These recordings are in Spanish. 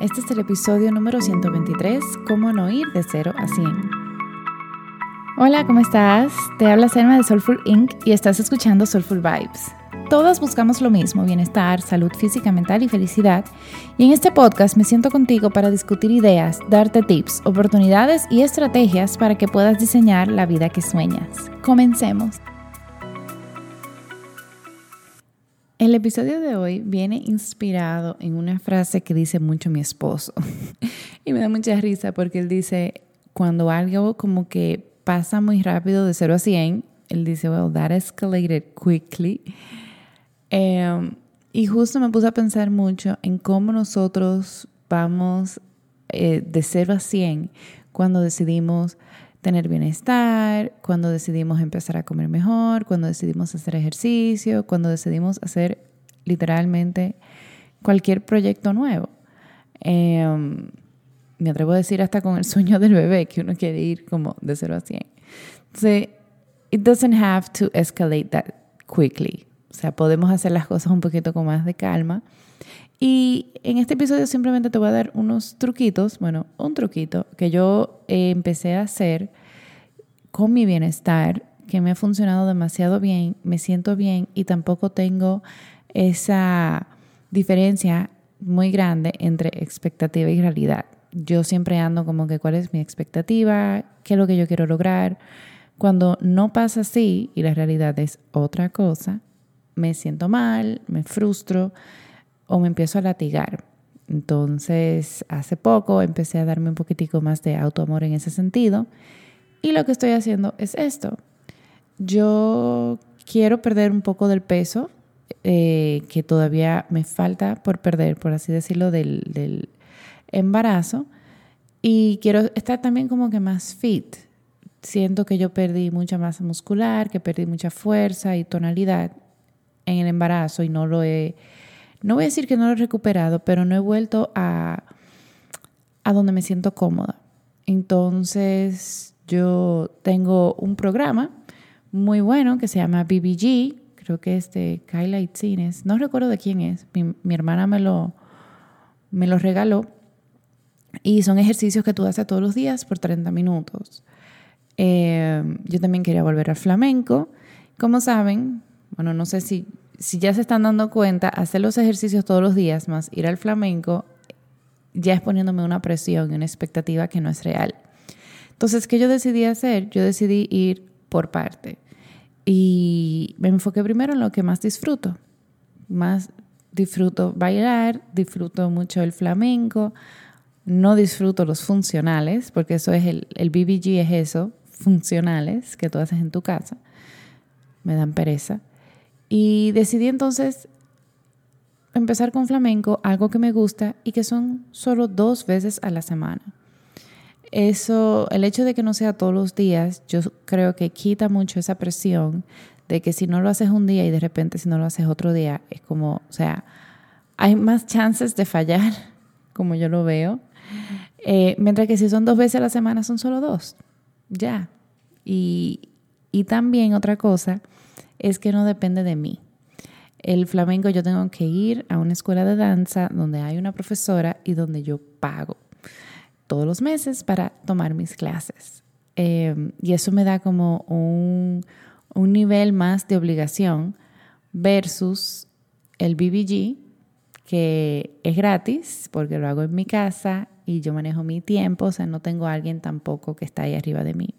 Este es el episodio número 123, Cómo no ir de 0 a 100. Hola, ¿cómo estás? Te habla Selma de Soulful Inc. y estás escuchando Soulful Vibes. Todas buscamos lo mismo, bienestar, salud física, mental y felicidad. Y en este podcast me siento contigo para discutir ideas, darte tips, oportunidades y estrategias para que puedas diseñar la vida que sueñas. Comencemos. El episodio de hoy viene inspirado en una frase que dice mucho mi esposo. y me da mucha risa porque él dice, cuando algo como que pasa muy rápido de 0 a 100, él dice, well, that escalated quickly. Em, y justo me puse a pensar mucho en cómo nosotros vamos eh, de 0 a 100 cuando decidimos tener bienestar, cuando decidimos empezar a comer mejor, cuando decidimos hacer ejercicio, cuando decidimos hacer literalmente cualquier proyecto nuevo. Em, me atrevo a decir hasta con el sueño del bebé, que uno quiere ir como de 0 a 100. Entonces, it doesn't have to escalate that quickly. O sea, podemos hacer las cosas un poquito con más de calma. Y en este episodio simplemente te voy a dar unos truquitos, bueno, un truquito que yo eh, empecé a hacer con mi bienestar, que me ha funcionado demasiado bien, me siento bien y tampoco tengo esa diferencia muy grande entre expectativa y realidad. Yo siempre ando como que cuál es mi expectativa, qué es lo que yo quiero lograr. Cuando no pasa así y la realidad es otra cosa, me siento mal, me frustro o me empiezo a latigar. Entonces, hace poco empecé a darme un poquitico más de autoamor en ese sentido. Y lo que estoy haciendo es esto. Yo quiero perder un poco del peso eh, que todavía me falta por perder, por así decirlo, del, del embarazo. Y quiero estar también como que más fit. Siento que yo perdí mucha masa muscular, que perdí mucha fuerza y tonalidad en el embarazo y no lo he no voy a decir que no lo he recuperado, pero no he vuelto a, a donde me siento cómoda. Entonces, yo tengo un programa muy bueno que se llama BBG, creo que es de Kyla Itzines, no recuerdo de quién es, mi, hermana me lo, me lo regaló, y son ejercicios que tú haces todos los días por 30 minutos. Eh, yo también quería volver al flamenco. Como saben, bueno, no sé si si ya se están dando cuenta, hacer los ejercicios todos los días más ir al flamenco ya es poniéndome una presión y una expectativa que no es real. Entonces, ¿qué yo decidí hacer? Yo decidí ir por parte. Y me enfoqué primero en lo que más disfruto. Más disfruto bailar, disfruto mucho el flamenco, no disfruto los funcionales, porque eso es el, BBG es eso, funcionales que tú haces en tu casa. Me dan pereza. Y decidí entonces empezar con flamenco, algo que me gusta y que son solo dos veces a la semana. Eso, el hecho de que no sea todos los días, yo creo que quita mucho esa presión de que si no lo haces un día y de repente si no lo haces otro día, es como, o sea, hay más chances de fallar, como yo lo veo. Eh, mientras que si son dos veces a la semana, son solo dos. Ya. Y, y también otra cosa es que no depende de mí. El flamenco yo tengo que ir a una escuela de danza donde hay una profesora y donde yo pago todos los meses para tomar mis clases. Em, y eso me da como un, un nivel más de obligación versus el BBG, que es gratis porque lo hago en mi casa y yo manejo mi tiempo, o sea, no tengo a alguien tampoco que está ahí arriba de mí.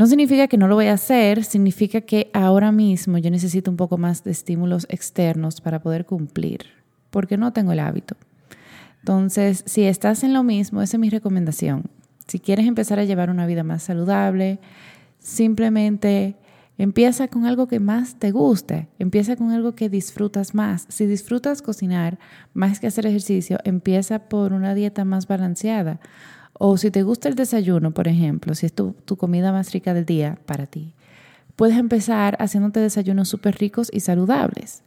No significa que no lo voy a hacer, significa que ahora mismo yo necesito un poco más de estímulos externos para poder cumplir, porque no tengo el hábito. Entonces, si estás en lo mismo, esa es mi recomendación. Si quieres empezar a llevar una vida más saludable, simplemente empieza con algo que más te guste, empieza con algo que disfrutas más. Si disfrutas cocinar más que hacer ejercicio, empieza por una dieta más balanceada o si te gusta el desayuno, por ejemplo, si es tu, comida más rica del día para ti, puedes empezar haciéndote desayunos súper ricos y saludables.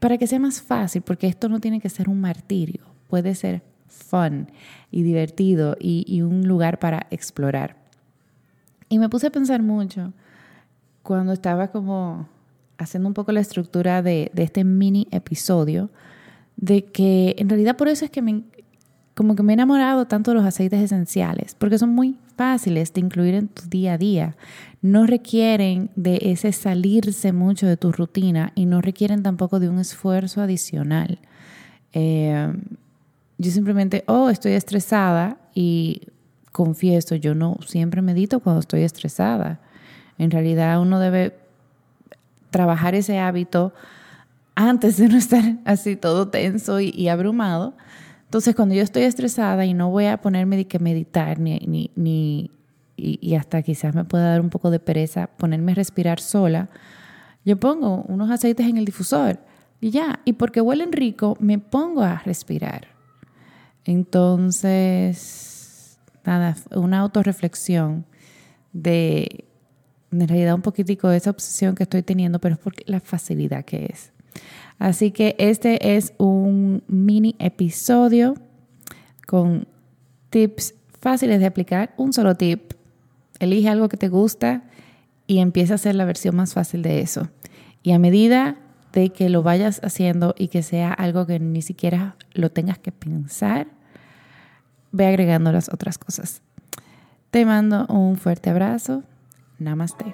Para que sea más fácil, porque esto no tiene que ser un martirio, puede ser fun y divertido y, un lugar para explorar. Y me puse a pensar mucho cuando estaba como haciendo un poco la estructura de, de este mini episodio de que en realidad por eso es que me, como que me he enamorado tanto de los aceites esenciales, porque son muy fáciles de incluir en tu día a día. No requieren de ese salirse mucho de tu rutina y no requieren tampoco de un esfuerzo adicional. Eh, yo simplemente, oh, estoy estresada y confieso, yo no siempre medito cuando estoy estresada. En realidad uno debe trabajar ese hábito antes de no estar así todo tenso y abrumado entonces, cuando yo estoy estresada y no voy a ponerme de que meditar, ni, ni, ni y, hasta quizás me pueda dar un poco de pereza ponerme a respirar sola, yo pongo unos aceites en el difusor y ya. Y porque huelen rico, me pongo a respirar. Entonces, nada, una autorreflexión de, en realidad un poquitico de esa obsesión que estoy teniendo, pero es por la facilidad que es. Así que este es un mini episodio con tips fáciles de aplicar. Un solo tip. Elige algo que te gusta y empieza a hacer la versión más fácil de eso. Y a medida de que lo vayas haciendo y que sea algo que ni siquiera lo tengas que pensar, ve agregando las otras cosas. Te mando un fuerte abrazo. Namaste.